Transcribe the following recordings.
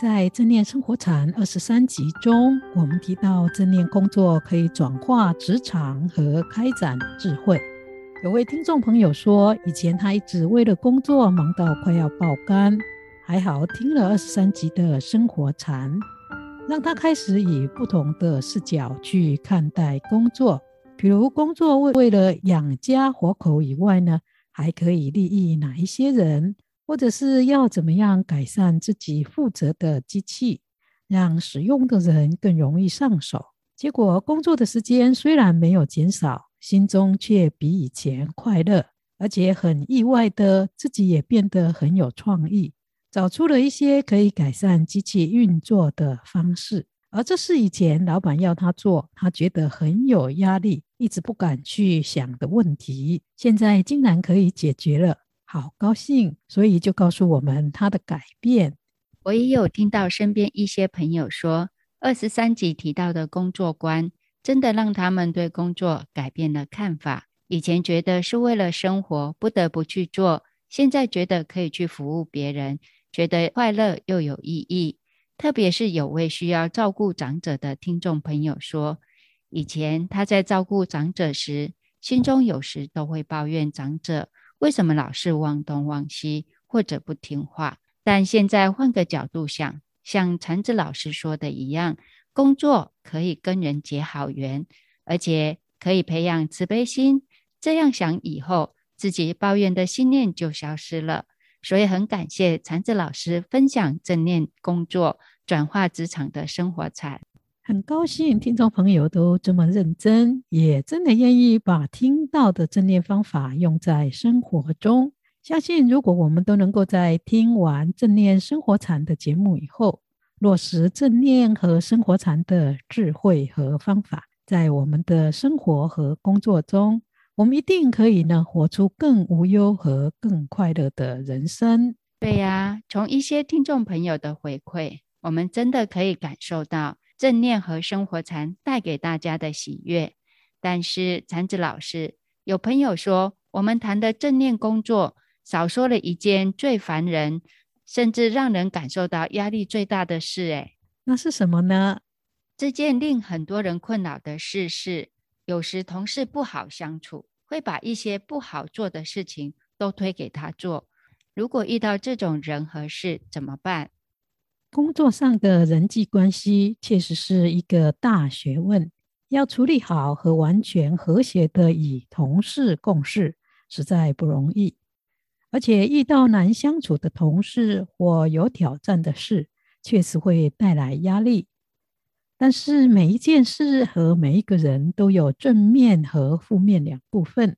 在正念生活禅二十三集中，我们提到正念工作可以转化职场和开展智慧。有位听众朋友说，以前他一直为了工作忙到快要爆肝，还好听了二十三集的生活禅，让他开始以不同的视角去看待工作。比如工作为为了养家活口以外呢，还可以利益哪一些人？或者是要怎么样改善自己负责的机器，让使用的人更容易上手。结果工作的时间虽然没有减少，心中却比以前快乐，而且很意外的自己也变得很有创意，找出了一些可以改善机器运作的方式。而这是以前老板要他做，他觉得很有压力，一直不敢去想的问题，现在竟然可以解决了。好高兴，所以就告诉我们他的改变。我也有听到身边一些朋友说，二十三集提到的工作观，真的让他们对工作改变了看法。以前觉得是为了生活不得不去做，现在觉得可以去服务别人，觉得快乐又有意义。特别是有位需要照顾长者的听众朋友说，以前他在照顾长者时，心中有时都会抱怨长者。为什么老是忘东忘西或者不听话？但现在换个角度想，像禅子老师说的一样，工作可以跟人结好缘，而且可以培养慈悲心。这样想以后，自己抱怨的心念就消失了。所以很感谢禅子老师分享正念工作转化职场的生活禅。很高兴听众朋友都这么认真，也真的愿意把听到的正念方法用在生活中。相信如果我们都能够在听完正念生活禅的节目以后，落实正念和生活禅的智慧和方法，在我们的生活和工作中，我们一定可以呢活出更无忧和更快乐的人生。对呀，从一些听众朋友的回馈，我们真的可以感受到。正念和生活禅带给大家的喜悦，但是禅子老师有朋友说，我们谈的正念工作少说了一件最烦人，甚至让人感受到压力最大的事。诶，那是什么呢？这件令很多人困扰的事是，有时同事不好相处，会把一些不好做的事情都推给他做。如果遇到这种人和事，怎么办？工作上的人际关系确实是一个大学问，要处理好和完全和谐的与同事共事，实在不容易。而且遇到难相处的同事或有挑战的事，确实会带来压力。但是每一件事和每一个人都有正面和负面两部分。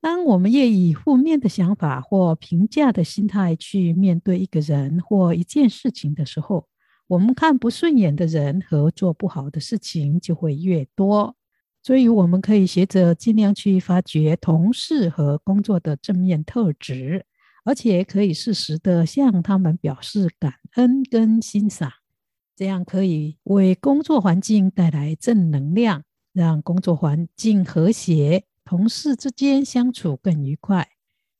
当我们越以负面的想法或评价的心态去面对一个人或一件事情的时候，我们看不顺眼的人和做不好的事情就会越多。所以，我们可以学着尽量去发掘同事和工作的正面特质，而且可以适时的向他们表示感恩跟欣赏，这样可以为工作环境带来正能量，让工作环境和谐。同事之间相处更愉快。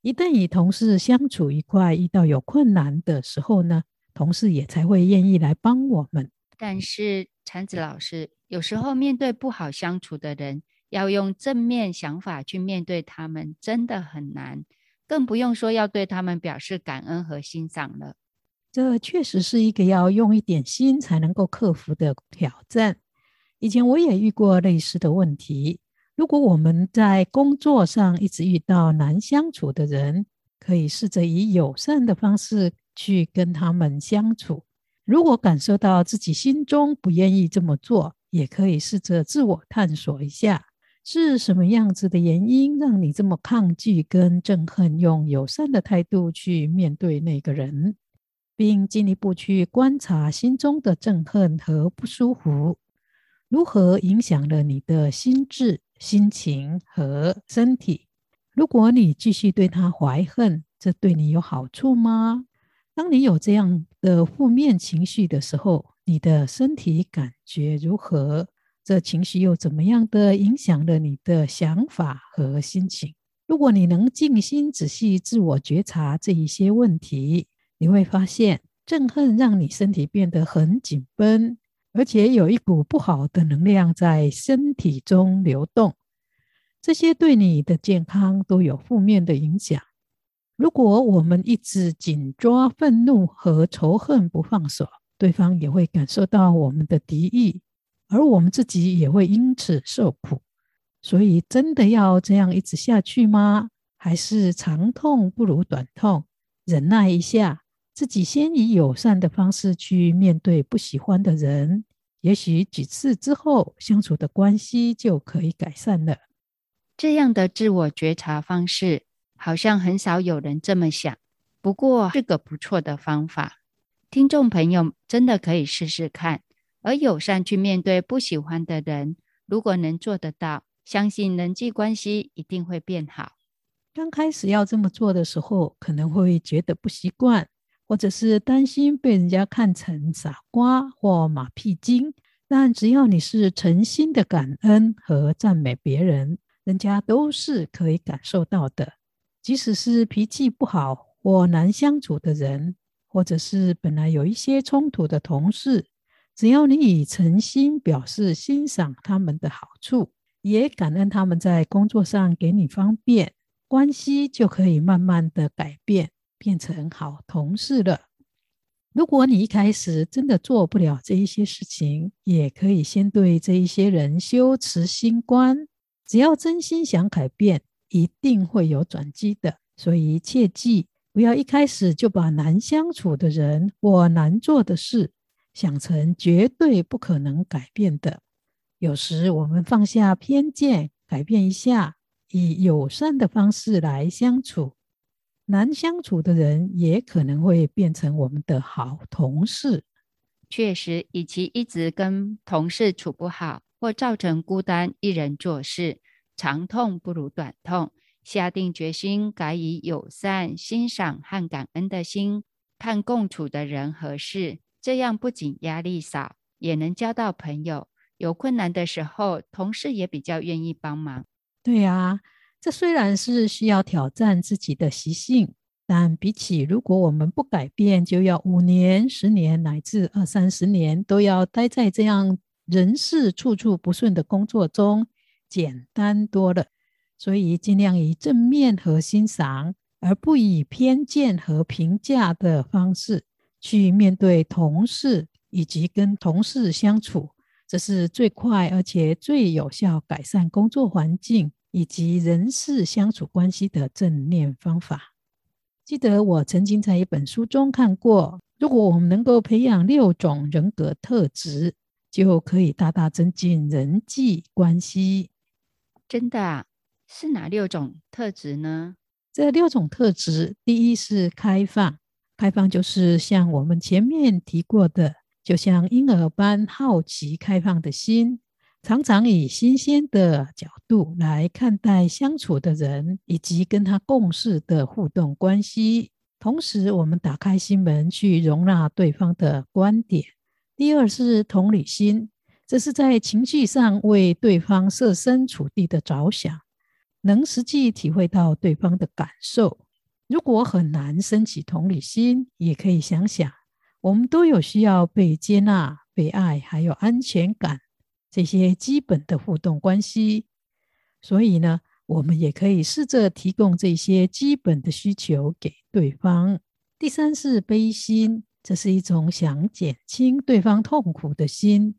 一旦与同事相处愉快，遇到有困难的时候呢，同事也才会愿意来帮我们。但是禅子老师，有时候面对不好相处的人，要用正面想法去面对他们，真的很难。更不用说要对他们表示感恩和欣赏了。这确实是一个要用一点心才能够克服的挑战。以前我也遇过类似的问题。如果我们在工作上一直遇到难相处的人，可以试着以友善的方式去跟他们相处。如果感受到自己心中不愿意这么做，也可以试着自我探索一下，是什么样子的原因让你这么抗拒跟憎恨，用友善的态度去面对那个人，并进一步去观察心中的憎恨和不舒服。如何影响了你的心智、心情和身体？如果你继续对他怀恨，这对你有好处吗？当你有这样的负面情绪的时候，你的身体感觉如何？这情绪又怎么样的影响了你的想法和心情？如果你能静心仔细自我觉察这一些问题，你会发现，憎恨让你身体变得很紧绷，而且有一股不好的能量在身体中流动。这些对你的健康都有负面的影响。如果我们一直紧抓愤怒和仇恨不放手，对方也会感受到我们的敌意，而我们自己也会因此受苦。所以，真的要这样一直下去吗？还是长痛不如短痛，忍耐一下，自己先以友善的方式去面对不喜欢的人，也许几次之后，相处的关系就可以改善了。这样的自我觉察方式，好像很少有人这么想。不过是个不错的方法，听众朋友真的可以试试看。而友善去面对不喜欢的人，如果能做得到，相信人际关系一定会变好。刚开始要这么做的时候，可能会觉得不习惯，或者是担心被人家看成傻瓜或马屁精。但只要你是诚心的感恩和赞美别人。人家都是可以感受到的，即使是脾气不好或难相处的人，或者是本来有一些冲突的同事，只要你以诚心表示欣赏他们的好处，也感恩他们在工作上给你方便，关系就可以慢慢的改变，变成好同事了。如果你一开始真的做不了这一些事情，也可以先对这一些人修持心观。只要真心想改变，一定会有转机的。所以切记，不要一开始就把难相处的人或难做的事想成绝对不可能改变的。有时我们放下偏见，改变一下，以友善的方式来相处，难相处的人也可能会变成我们的好同事。确实，与其一直跟同事处不好。或造成孤单，一人做事，长痛不如短痛。下定决心，改以友善、欣赏和感恩的心看共处的人和事，这样不仅压力少，也能交到朋友。有困难的时候，同事也比较愿意帮忙。对呀，这虽然是需要挑战自己的习性，但比起如果我们不改变，就要五年、十年乃至二三十年都要待在这样。人事处处不顺的工作中，简单多了。所以尽量以正面和欣赏，而不以偏见和评价的方式去面对同事以及跟同事相处，这是最快而且最有效改善工作环境以及人事相处关系的正念方法。记得我曾经在一本书中看过，如果我们能够培养六种人格特质。就可以大大增进人际关系。真的啊？是哪六种特质呢？这六种特质，第一是开放，开放就是像我们前面提过的，就像婴儿般好奇、开放的心，常常以新鲜的角度来看待相处的人以及跟他共事的互动关系。同时，我们打开心门去容纳对方的观点。第二是同理心，这是在情绪上为对方设身处地的着想，能实际体会到对方的感受。如果很难升起同理心，也可以想想，我们都有需要被接纳、被爱，还有安全感这些基本的互动关系。所以呢，我们也可以试着提供这些基本的需求给对方。第三是悲心。这是一种想减轻对方痛苦的心。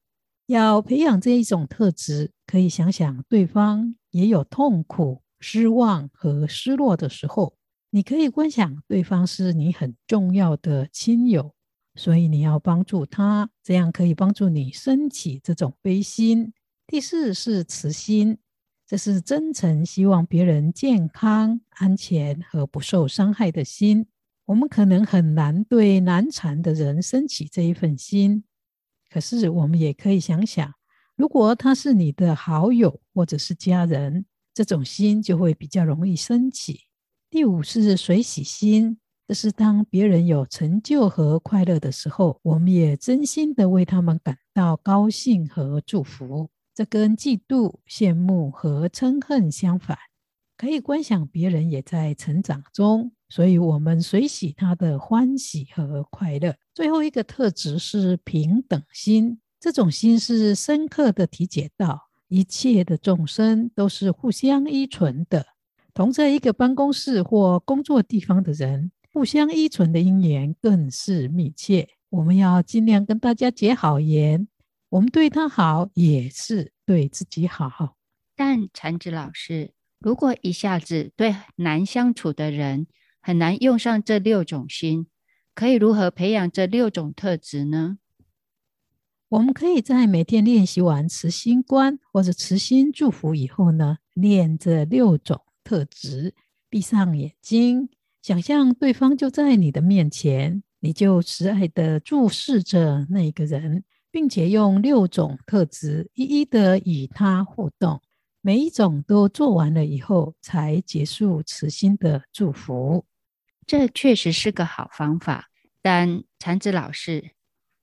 要培养这一种特质，可以想想对方也有痛苦、失望和失落的时候。你可以观想对方是你很重要的亲友，所以你要帮助他，这样可以帮助你升起这种悲心。第四是慈心，这是真诚希望别人健康、安全和不受伤害的心。我们可能很难对难缠的人升起这一份心，可是我们也可以想想，如果他是你的好友或者是家人，这种心就会比较容易升起。第五是随喜心，这是当别人有成就和快乐的时候，我们也真心的为他们感到高兴和祝福。这跟嫉妒、羡慕和嗔恨相反。可以观想别人也在成长中，所以我们随喜他的欢喜和快乐。最后一个特质是平等心，这种心是深刻的体解到一切的众生都是互相依存的。同在一个办公室或工作地方的人，互相依存的因缘更是密切。我们要尽量跟大家结好缘，我们对他好，也是对自己好。但禅子老师，如果一下子对难相处的人，很难用上这六种心，可以如何培养这六种特质呢？我们可以在每天练习完慈心观或者慈心祝福以后呢，练这六种。特质，闭上眼睛，想象对方就在你的面前，你就慈爱地注视着那个人，并且用六种特质一一的与他互动。每一种都做完了以后，才结束慈心的祝福。这确实是个好方法。但禅子老师，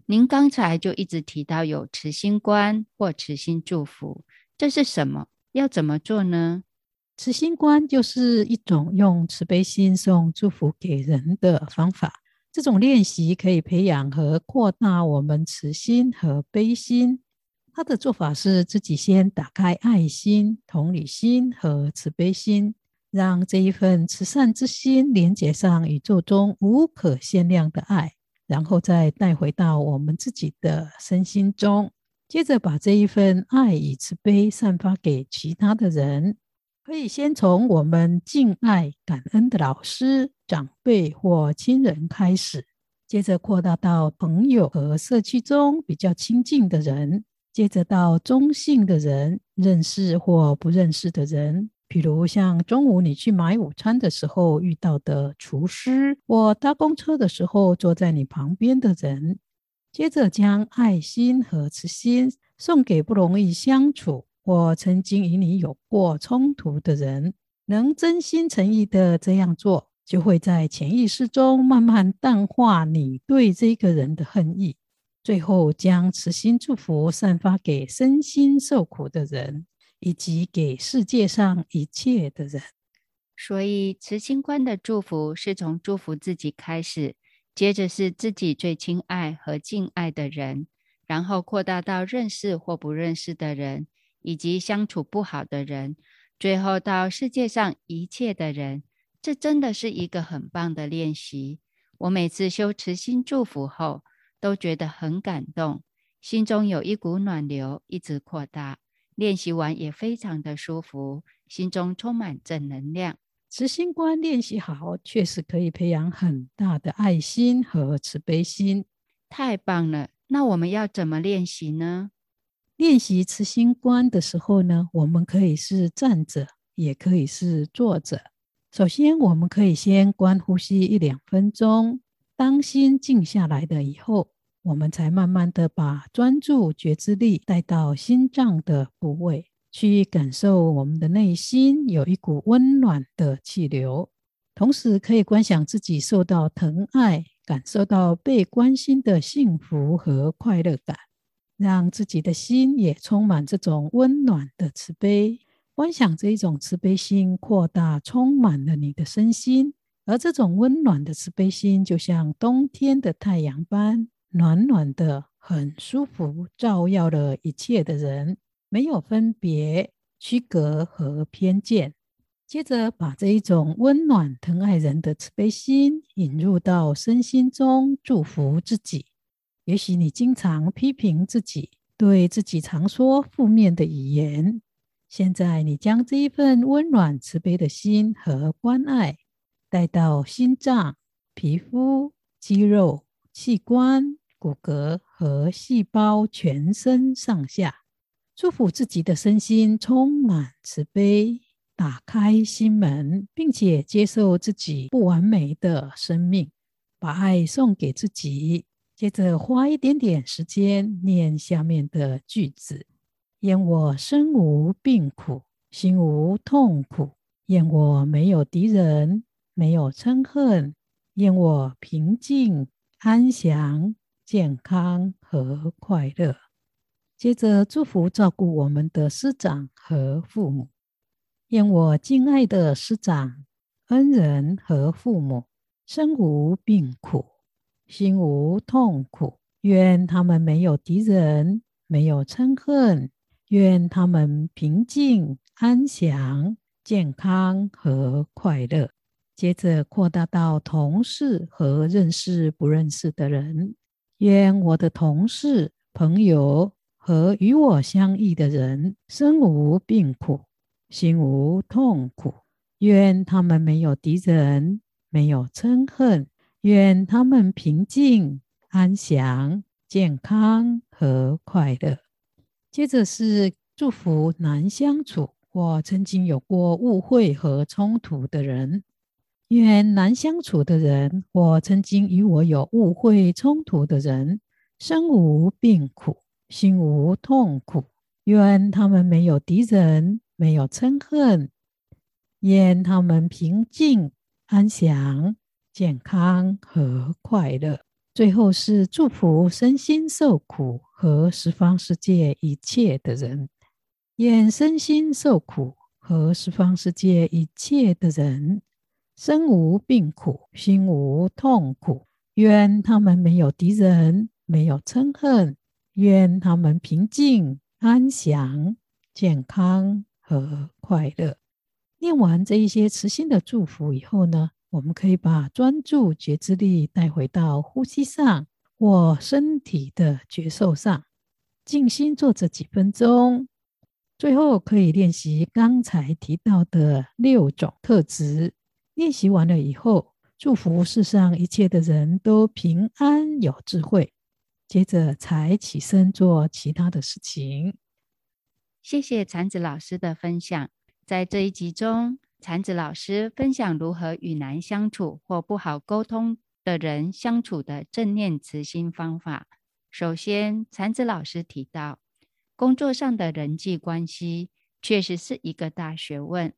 您刚才就一直提到有慈心观或慈心祝福，这是什么？要怎么做呢？慈心观就是一种用慈悲心送祝福给人的方法。这种练习可以培养和扩大我们慈心和悲心。他的做法是自己先打开爱心、同理心和慈悲心，让这一份慈善之心连接上宇宙中无可限量的爱，然后再带回到我们自己的身心中，接着把这一份爱与慈悲散发给其他的人。可以先从我们敬爱、感恩的老师、长辈或亲人开始，接着扩大到朋友和社区中比较亲近的人，接着到中性的人，认识或不认识的人，比如像中午你去买午餐的时候遇到的厨师，或搭公车的时候坐在你旁边的人，接着将爱心和慈心送给不容易相处。或曾经与你有过冲突的人，能真心诚意的这样做，就会在潜意识中慢慢淡化你对这个人的恨意，最后将慈心祝福散发给身心受苦的人，以及给世界上一切的人。所以，慈心观的祝福是从祝福自己开始，接着是自己最亲爱和敬爱的人，然后扩大到认识或不认识的人。以及相处不好的人，最后到世界上一切的人，这真的是一个很棒的练习。我每次修慈心祝福后，都觉得很感动，心中有一股暖流一直扩大。练习完也非常的舒服，心中充满正能量。慈心观练习好，确实可以培养很大的爱心和慈悲心。太棒了！那我们要怎么练习呢？练习慈心观的时候呢，我们可以是站着，也可以是坐着。首先，我们可以先观呼吸一两分钟。当心静下来了以后，我们才慢慢的把专注觉知力带到心脏的部位，去感受我们的内心有一股温暖的气流。同时，可以观想自己受到疼爱，感受到被关心的幸福和快乐感。让自己的心也充满这种温暖的慈悲，观想这一种慈悲心扩大，充满了你的身心。而这种温暖的慈悲心，就像冬天的太阳般暖暖的，很舒服，照耀了一切的人，没有分别、区隔和偏见。接着，把这一种温暖疼爱人的慈悲心引入到身心中，祝福自己。也许你经常批评自己，对自己常说负面的语言。现在，你将这一份温暖慈悲的心和关爱带到心脏、皮肤、肌肉、器官、骨骼和细胞全身上下，祝福自己的身心充满慈悲，打开心门，并且接受自己不完美的生命，把爱送给自己。接着花一点点时间念下面的句子：愿我身无病苦，心无痛苦；愿我没有敌人，没有嗔恨；愿我平静安详、健康和快乐。接着祝福照顾我们的师长和父母，愿我敬爱的师长、恩人和父母身无病苦，心无痛苦；愿他们没有敌人，没有嗔恨；愿他们平静安详、健康和快乐。接着扩大到同事和认识不认识的人，愿我的同事、朋友。和与我相异的人，身无病苦，心无痛苦。愿他们没有敌人，没有嗔恨。愿他们平静、安详、健康和快乐。接着是祝福难相处或曾经有过误会和冲突的人。愿难相处的人或曾经与我有误会冲突的人，身无病苦。心无痛苦，愿他们没有敌人，没有嗔恨，愿他们平静、安详、健康和快乐。最后是祝福身心受苦和十方世界一切的人，愿身心受苦和十方世界一切的人，身无病苦，心无痛苦，愿他们没有敌人，没有嗔恨。愿他们平静、安详、健康和快乐。念完这一些慈心的祝福以后呢，我们可以把专注觉知力带回到呼吸上或身体的觉受上，静心坐着几分钟。最后可以练习刚才提到的六种特质。练习完了以后，祝福世上一切的人都平安有智慧。接着才起身做其他的事情。谢谢禅子老师的分享。在这一集中，禅子老师分享如何与难相处或不好沟通的人相处的正念慈心方法。首先，禅子老师提到，工作上的人际关系确实是一个大学问，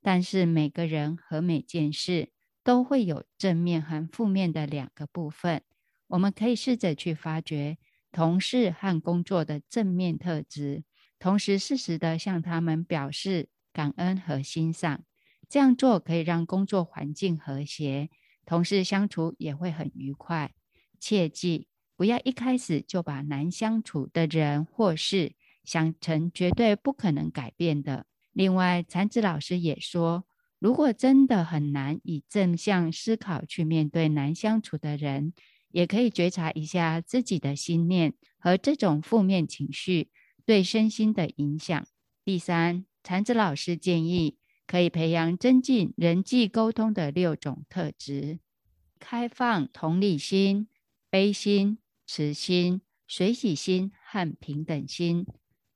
但是每个人和每件事都会有正面和负面的两个部分。我们可以试着去发掘同事和工作的正面特质，同时适时地向他们表示感恩和欣赏。这样做可以让工作环境和谐，同事相处也会很愉快。切记不要一开始就把难相处的人或事想成绝对不可能改变的。另外，禅子老师也说，如果真的很难以正向思考去面对难相处的人，也可以觉察一下自己的心念和这种负面情绪对身心的影响。第三，禅子老师建议可以培养增进人际沟通的六种特质：开放、同理心、悲心、慈心、随喜心和平等心。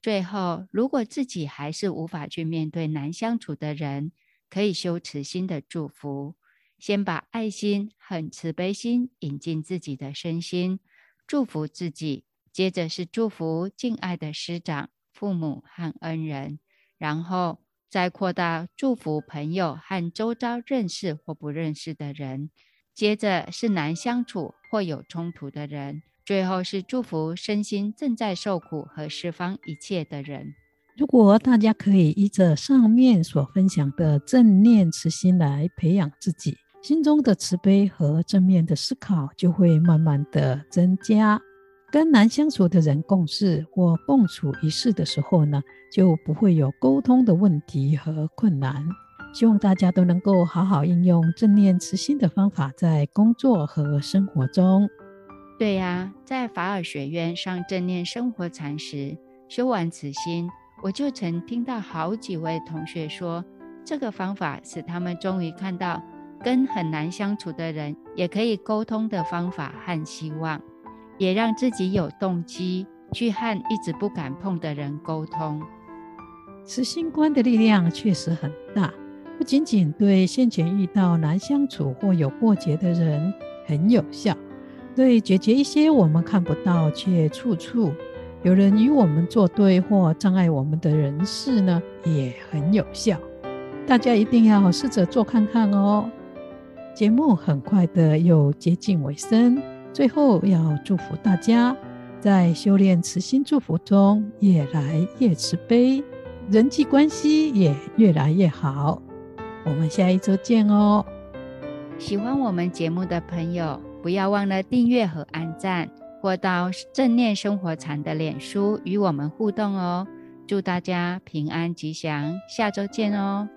最后，如果自己还是无法去面对难相处的人，可以修慈心的祝福。先把爱心和慈悲心引进自己的身心，祝福自己；接着是祝福敬爱的师长、父母和恩人，然后再扩大祝福朋友和周遭认识或不认识的人；接着是难相处或有冲突的人；最后是祝福身心正在受苦和释放一切的人。如果大家可以依着上面所分享的正念慈心来培养自己。心中的慈悲和正面的思考就会慢慢的增加。跟难相处的人共事或共处一室的时候呢，就不会有沟通的问题和困难。希望大家都能够好好应用正念慈心的方法，在工作和生活中。对呀，在法尔学院上正念生活禅时，修完慈心，我就曾听到好几位同学说，这个方法使他们终于看到。跟很难相处的人也可以沟通的方法和希望，也让自己有动机去和一直不敢碰的人沟通。慈心观的力量确实很大，不仅仅对先前遇到难相处或有过节的人很有效，对解决一些我们看不到却处处有人与我们作对或障碍我们的人事呢，也很有效。大家一定要试着做看看哦。节目很快的又接近尾声，最后要祝福大家在修炼慈心祝福中越来越慈悲，人际关系也越来越好。我们下一周见哦。喜欢我们节目的朋友，不要忘了订阅和按赞，或到正念生活禅的脸书与我们互动哦。祝大家平安吉祥，下周见哦。